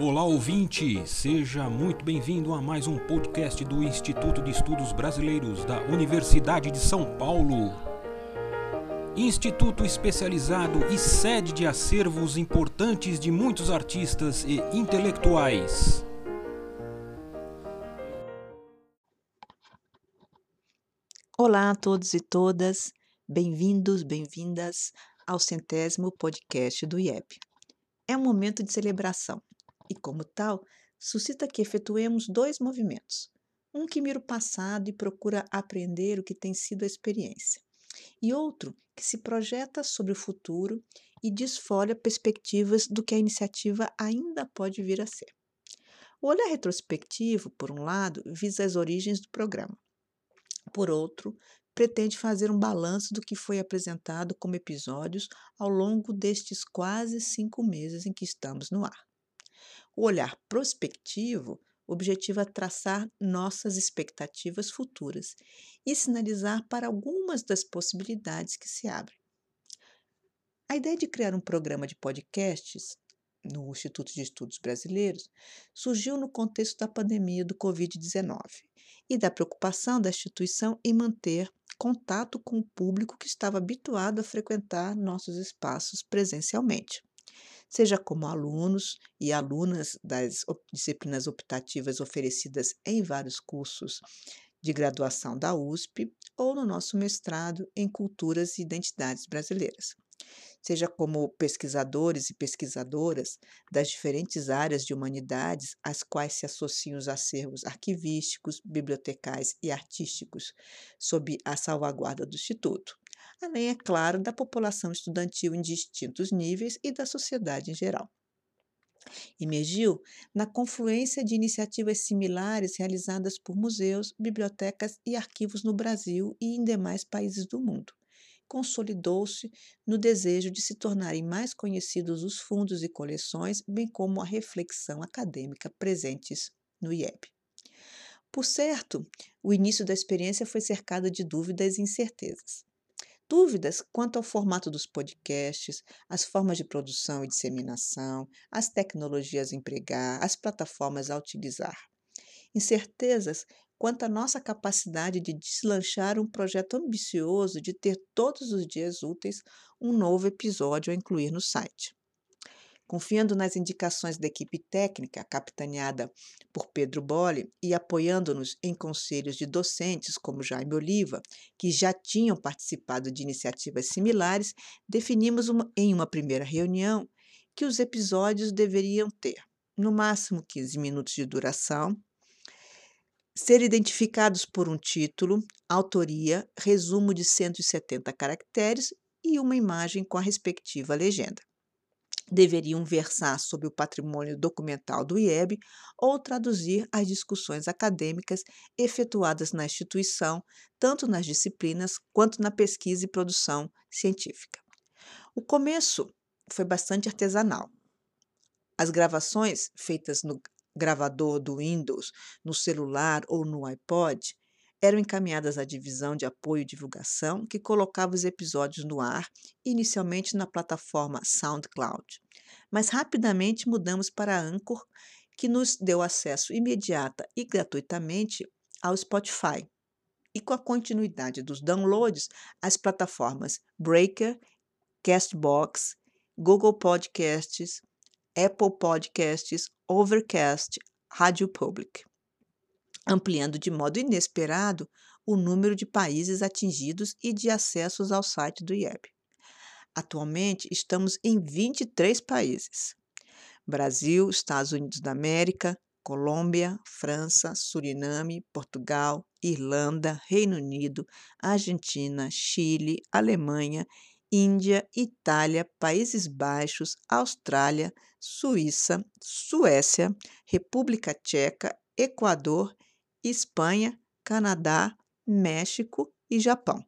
Olá ouvinte, seja muito bem-vindo a mais um podcast do Instituto de Estudos Brasileiros da Universidade de São Paulo. Instituto especializado e sede de acervos importantes de muitos artistas e intelectuais. Olá a todos e todas, bem-vindos, bem-vindas ao centésimo podcast do IEP. É um momento de celebração e, como tal, suscita que efetuemos dois movimentos. Um que mira o passado e procura aprender o que tem sido a experiência, e outro que se projeta sobre o futuro e desfolha perspectivas do que a iniciativa ainda pode vir a ser. O olhar retrospectivo, por um lado, visa as origens do programa. Por outro, pretende fazer um balanço do que foi apresentado como episódios ao longo destes quase cinco meses em que estamos no ar. O olhar prospectivo objetiva traçar nossas expectativas futuras e sinalizar para algumas das possibilidades que se abrem. A ideia de criar um programa de podcasts no Instituto de Estudos Brasileiros surgiu no contexto da pandemia do Covid-19 e da preocupação da instituição em manter contato com o público que estava habituado a frequentar nossos espaços presencialmente seja como alunos e alunas das disciplinas optativas oferecidas em vários cursos de graduação da USP ou no nosso mestrado em Culturas e Identidades Brasileiras. Seja como pesquisadores e pesquisadoras das diferentes áreas de humanidades às quais se associam os acervos arquivísticos, bibliotecais e artísticos, sob a salvaguarda do Instituto além, é claro, da população estudantil em distintos níveis e da sociedade em geral. Emergiu na confluência de iniciativas similares realizadas por museus, bibliotecas e arquivos no Brasil e em demais países do mundo. Consolidou-se no desejo de se tornarem mais conhecidos os fundos e coleções, bem como a reflexão acadêmica presentes no IEB. Por certo, o início da experiência foi cercado de dúvidas e incertezas dúvidas quanto ao formato dos podcasts, as formas de produção e disseminação, as tecnologias a empregar, as plataformas a utilizar. Incertezas quanto à nossa capacidade de deslanchar um projeto ambicioso de ter todos os dias úteis um novo episódio a incluir no site. Confiando nas indicações da equipe técnica, capitaneada por Pedro Bolle, e apoiando-nos em conselhos de docentes como Jaime Oliva, que já tinham participado de iniciativas similares, definimos uma, em uma primeira reunião que os episódios deveriam ter, no máximo 15 minutos de duração, ser identificados por um título, autoria, resumo de 170 caracteres e uma imagem com a respectiva legenda deveriam versar sobre o patrimônio documental do IEB ou traduzir as discussões acadêmicas efetuadas na instituição, tanto nas disciplinas quanto na pesquisa e produção científica. O começo foi bastante artesanal. As gravações feitas no gravador do Windows, no celular ou no iPod eram encaminhadas à divisão de apoio e divulgação, que colocava os episódios no ar, inicialmente na plataforma SoundCloud. Mas rapidamente mudamos para a Anchor, que nos deu acesso imediata e gratuitamente ao Spotify. E com a continuidade dos downloads, as plataformas Breaker, Castbox, Google Podcasts, Apple Podcasts, Overcast, Rádio Public ampliando de modo inesperado o número de países atingidos e de acessos ao site do IEB. Atualmente, estamos em 23 países: Brasil, Estados Unidos da América, Colômbia, França, Suriname, Portugal, Irlanda, Reino Unido, Argentina, Chile, Alemanha, Índia, Itália, Países Baixos, Austrália, Suíça, Suécia, República Tcheca, Equador Espanha, Canadá, México e Japão.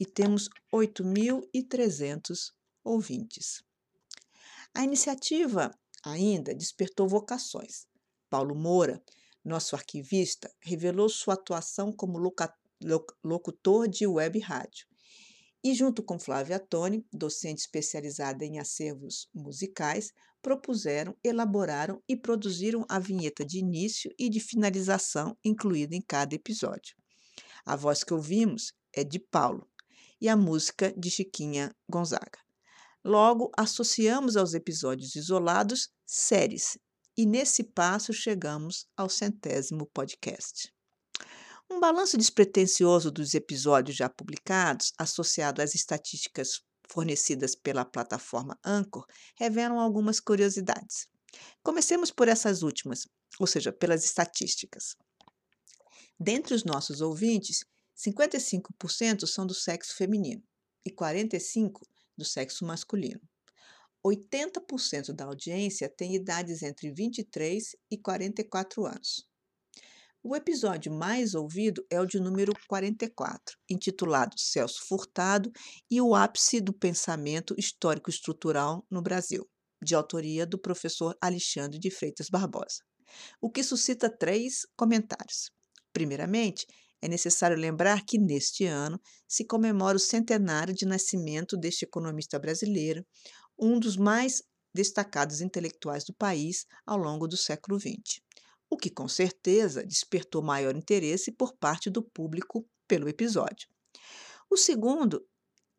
E temos 8.300 ouvintes. A iniciativa ainda despertou vocações. Paulo Moura, nosso arquivista, revelou sua atuação como locutor de web rádio E junto com Flávia Toni, docente especializada em acervos musicais, propuseram, elaboraram e produziram a vinheta de início e de finalização incluída em cada episódio. A voz que ouvimos é de Paulo e a música de Chiquinha Gonzaga. Logo, associamos aos episódios isolados séries, e nesse passo chegamos ao centésimo podcast. Um balanço despretensioso dos episódios já publicados, associado às estatísticas fornecidas pela plataforma Anchor, revelam algumas curiosidades. Comecemos por essas últimas, ou seja, pelas estatísticas. Dentre os nossos ouvintes, 55% são do sexo feminino e 45% do sexo masculino. 80% da audiência tem idades entre 23 e 44 anos. O episódio mais ouvido é o de número 44, intitulado Celso Furtado e o ápice do pensamento histórico-estrutural no Brasil, de autoria do professor Alexandre de Freitas Barbosa, o que suscita três comentários. Primeiramente, é necessário lembrar que neste ano se comemora o centenário de nascimento deste economista brasileiro, um dos mais destacados intelectuais do país ao longo do século XX o que com certeza despertou maior interesse por parte do público pelo episódio. O segundo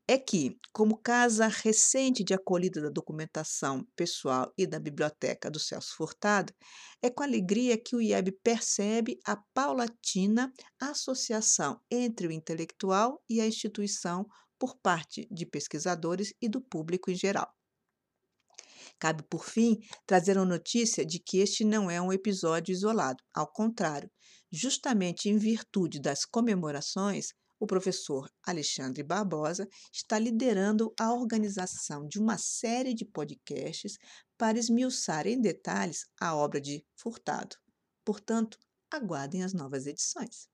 é que, como casa recente de acolhida da documentação pessoal e da biblioteca do Celso Furtado, é com alegria que o IEB percebe a paulatina associação entre o intelectual e a instituição por parte de pesquisadores e do público em geral. Cabe, por fim, trazer a notícia de que este não é um episódio isolado. Ao contrário, justamente em virtude das comemorações, o professor Alexandre Barbosa está liderando a organização de uma série de podcasts para esmiuçar em detalhes a obra de Furtado. Portanto, aguardem as novas edições.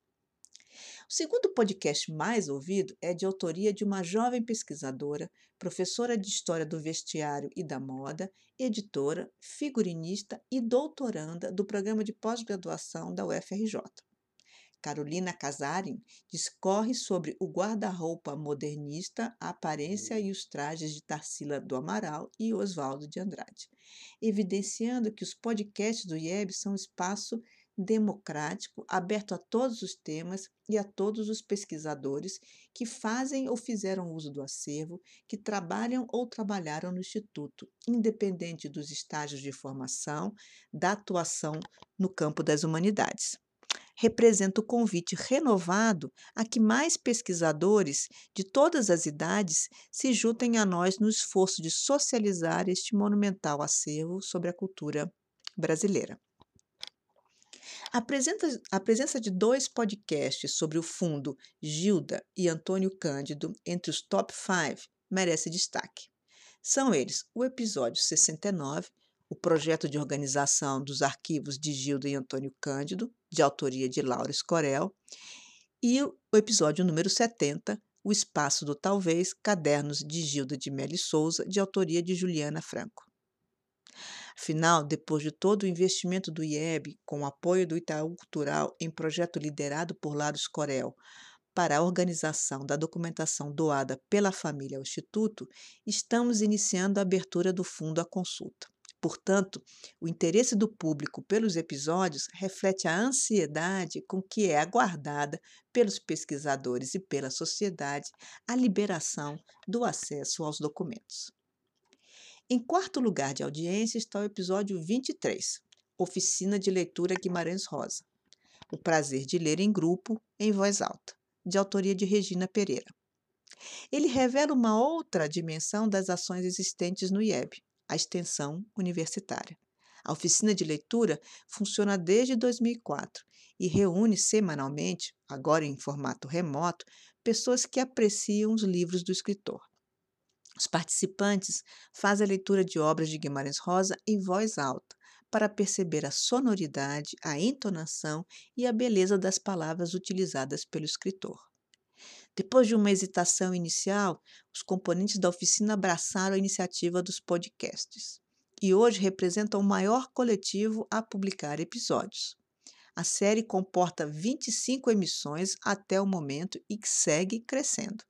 O segundo podcast mais ouvido é de autoria de uma jovem pesquisadora, professora de História do Vestiário e da Moda, editora, figurinista e doutoranda do programa de pós-graduação da UFRJ. Carolina Casarin discorre sobre o guarda-roupa modernista, a aparência e os trajes de Tarsila do Amaral e Oswaldo de Andrade, evidenciando que os podcasts do IEB são espaço democrático, aberto a todos os temas e a todos os pesquisadores que fazem ou fizeram uso do acervo, que trabalham ou trabalharam no Instituto, independente dos estágios de formação, da atuação no campo das humanidades. Representa o convite renovado a que mais pesquisadores de todas as idades se juntem a nós no esforço de socializar este monumental acervo sobre a cultura brasileira. A presença, a presença de dois podcasts sobre o fundo Gilda e Antônio Cândido entre os top 5 merece destaque. São eles o episódio 69, o projeto de organização dos arquivos de Gilda e Antônio Cândido, de autoria de Laura Escorel, e o episódio número 70, o Espaço do Talvez, Cadernos de Gilda de Meli Souza, de autoria de Juliana Franco. Afinal, depois de todo o investimento do IEB, com o apoio do Itaú Cultural em projeto liderado por Laros Corel para a organização da documentação doada pela família ao Instituto, estamos iniciando a abertura do fundo à consulta. Portanto, o interesse do público pelos episódios reflete a ansiedade com que é aguardada pelos pesquisadores e pela sociedade a liberação do acesso aos documentos. Em quarto lugar de audiência está o episódio 23, Oficina de Leitura Guimarães Rosa. O prazer de ler em grupo, em voz alta, de autoria de Regina Pereira. Ele revela uma outra dimensão das ações existentes no IEB, a extensão universitária. A oficina de leitura funciona desde 2004 e reúne semanalmente, agora em formato remoto, pessoas que apreciam os livros do escritor. Os participantes fazem a leitura de obras de Guimarães Rosa em voz alta, para perceber a sonoridade, a entonação e a beleza das palavras utilizadas pelo escritor. Depois de uma hesitação inicial, os componentes da oficina abraçaram a iniciativa dos podcasts e hoje representam o maior coletivo a publicar episódios. A série comporta 25 emissões até o momento e segue crescendo.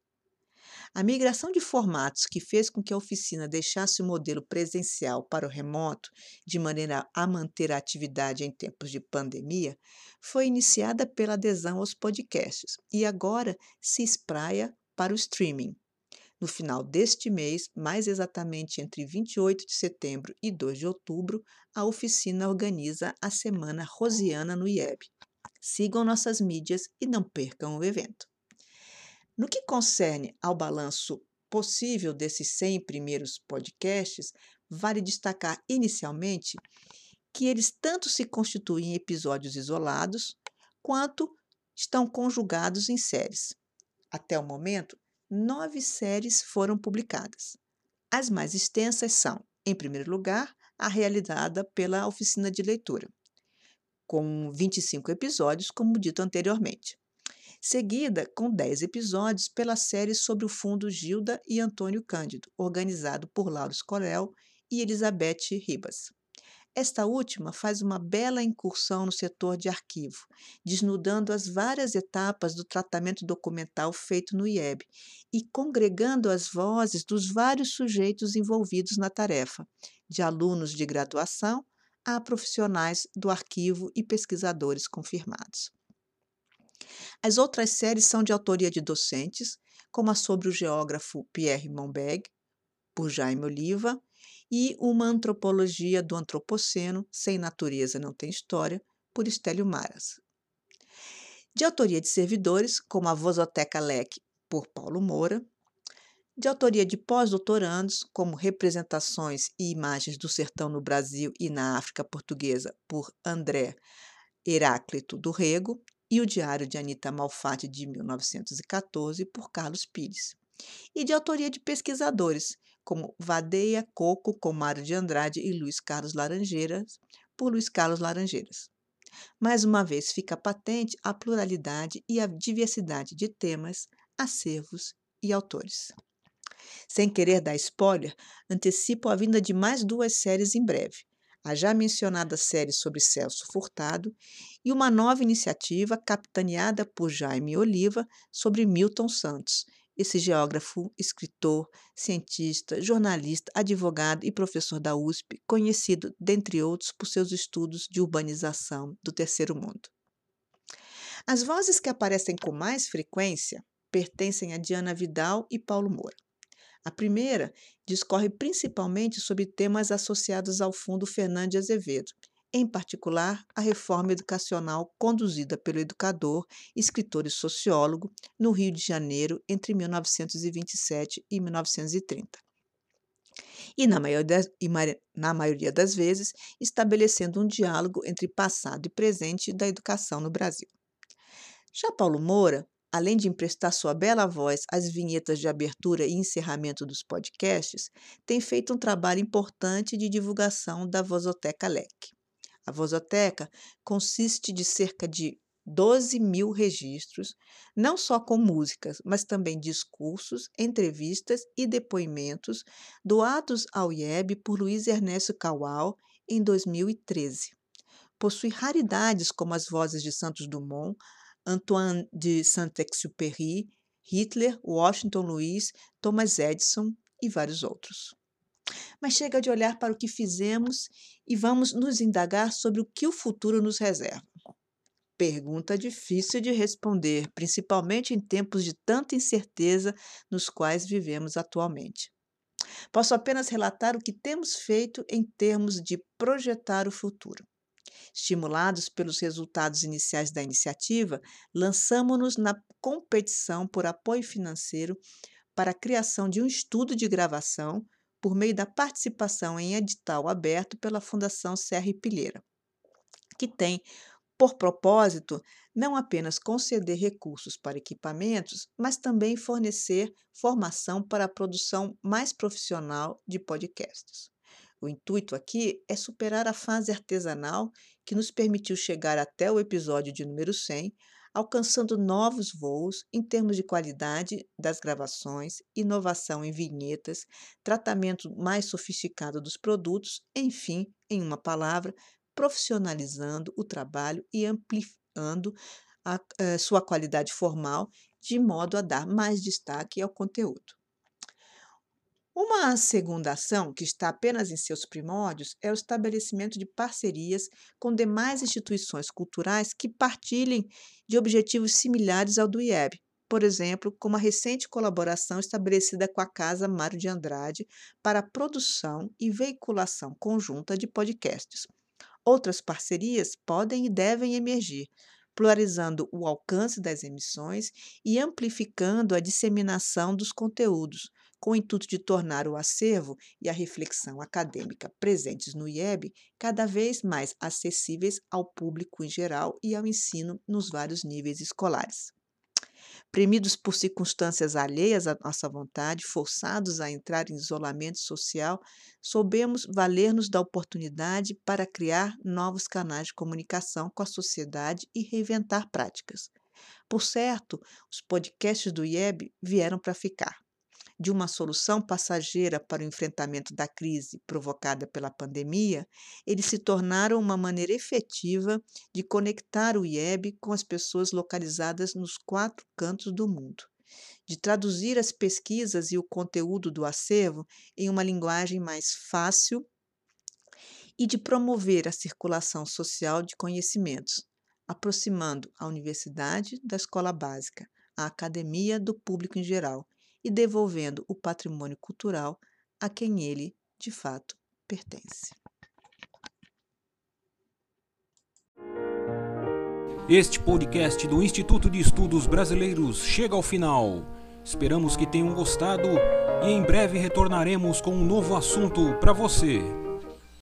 A migração de formatos que fez com que a oficina deixasse o modelo presencial para o remoto, de maneira a manter a atividade em tempos de pandemia, foi iniciada pela adesão aos podcasts e agora se espraia para o streaming. No final deste mês, mais exatamente entre 28 de setembro e 2 de outubro, a oficina organiza a Semana Rosiana no IEB. Sigam nossas mídias e não percam o evento. No que concerne ao balanço possível desses 100 primeiros podcasts, vale destacar inicialmente que eles tanto se constituem em episódios isolados, quanto estão conjugados em séries. Até o momento, nove séries foram publicadas. As mais extensas são, em primeiro lugar, a realizada pela Oficina de Leitura, com 25 episódios, como dito anteriormente seguida com 10 episódios pela série sobre o Fundo Gilda e Antônio Cândido, organizado por Lauro Scorel e Elizabeth Ribas. Esta última faz uma bela incursão no setor de arquivo, desnudando as várias etapas do tratamento documental feito no IEB e congregando as vozes dos vários sujeitos envolvidos na tarefa, de alunos de graduação a profissionais do arquivo e pesquisadores confirmados. As outras séries são de autoria de docentes, como a sobre o geógrafo Pierre Monbeg, por Jaime Oliva, e uma antropologia do antropoceno, sem natureza não tem história, por Estélio Maras. De autoria de servidores, como a Vozoteca LEC, por Paulo Moura, de autoria de pós-doutorandos, como Representações e Imagens do Sertão no Brasil e na África Portuguesa, por André Heráclito do Rego, e o Diário de Anita Malfatti, de 1914, por Carlos Pires, e de autoria de pesquisadores, como Vadeia Coco, com Mário de Andrade e Luiz Carlos Laranjeiras, por Luiz Carlos Laranjeiras. Mais uma vez fica patente a pluralidade e a diversidade de temas, acervos e autores. Sem querer dar spoiler, antecipo a vinda de mais duas séries em breve a já mencionada série sobre Celso Furtado e uma nova iniciativa capitaneada por Jaime Oliva sobre Milton Santos, esse geógrafo, escritor, cientista, jornalista, advogado e professor da USP, conhecido, dentre outros, por seus estudos de urbanização do Terceiro Mundo. As vozes que aparecem com mais frequência pertencem a Diana Vidal e Paulo Moura. A primeira discorre principalmente sobre temas associados ao Fundo Fernandes Azevedo, em particular a reforma educacional conduzida pelo educador, escritor e sociólogo no Rio de Janeiro entre 1927 e 1930. E na maioria, e na maioria das vezes, estabelecendo um diálogo entre passado e presente da educação no Brasil. Já Paulo Moura além de emprestar sua bela voz às vinhetas de abertura e encerramento dos podcasts, tem feito um trabalho importante de divulgação da Vozoteca LEC. A Vozoteca consiste de cerca de 12 mil registros, não só com músicas, mas também discursos, entrevistas e depoimentos doados ao IEB por Luiz Ernesto Caual em 2013. Possui raridades como as vozes de Santos Dumont, Antoine de Saint-Exupéry, Hitler, Washington Luiz, Thomas Edison e vários outros. Mas chega de olhar para o que fizemos e vamos nos indagar sobre o que o futuro nos reserva. Pergunta difícil de responder, principalmente em tempos de tanta incerteza nos quais vivemos atualmente. Posso apenas relatar o que temos feito em termos de projetar o futuro. Estimulados pelos resultados iniciais da iniciativa, lançamos-nos na competição por apoio financeiro para a criação de um estudo de gravação por meio da participação em edital aberto pela Fundação Serra e Pilheira, que tem por propósito não apenas conceder recursos para equipamentos, mas também fornecer formação para a produção mais profissional de podcasts. O intuito aqui é superar a fase artesanal que nos permitiu chegar até o episódio de número 100, alcançando novos voos em termos de qualidade das gravações, inovação em vinhetas, tratamento mais sofisticado dos produtos, enfim, em uma palavra, profissionalizando o trabalho e ampliando a, a eh, sua qualidade formal, de modo a dar mais destaque ao conteúdo. Uma segunda ação, que está apenas em seus primórdios, é o estabelecimento de parcerias com demais instituições culturais que partilhem de objetivos similares ao do IEB, por exemplo, como a recente colaboração estabelecida com a Casa Mário de Andrade para a produção e veiculação conjunta de podcasts. Outras parcerias podem e devem emergir, pluralizando o alcance das emissões e amplificando a disseminação dos conteúdos, com o intuito de tornar o acervo e a reflexão acadêmica presentes no IEB cada vez mais acessíveis ao público em geral e ao ensino nos vários níveis escolares. Premidos por circunstâncias alheias à nossa vontade, forçados a entrar em isolamento social, soubemos valer-nos da oportunidade para criar novos canais de comunicação com a sociedade e reinventar práticas. Por certo, os podcasts do IEB vieram para ficar de uma solução passageira para o enfrentamento da crise provocada pela pandemia, eles se tornaram uma maneira efetiva de conectar o IEB com as pessoas localizadas nos quatro cantos do mundo, de traduzir as pesquisas e o conteúdo do acervo em uma linguagem mais fácil e de promover a circulação social de conhecimentos, aproximando a universidade da escola básica, a academia do público em geral e devolvendo o patrimônio cultural a quem ele, de fato, pertence. Este podcast do Instituto de Estudos Brasileiros chega ao final. Esperamos que tenham gostado e em breve retornaremos com um novo assunto para você.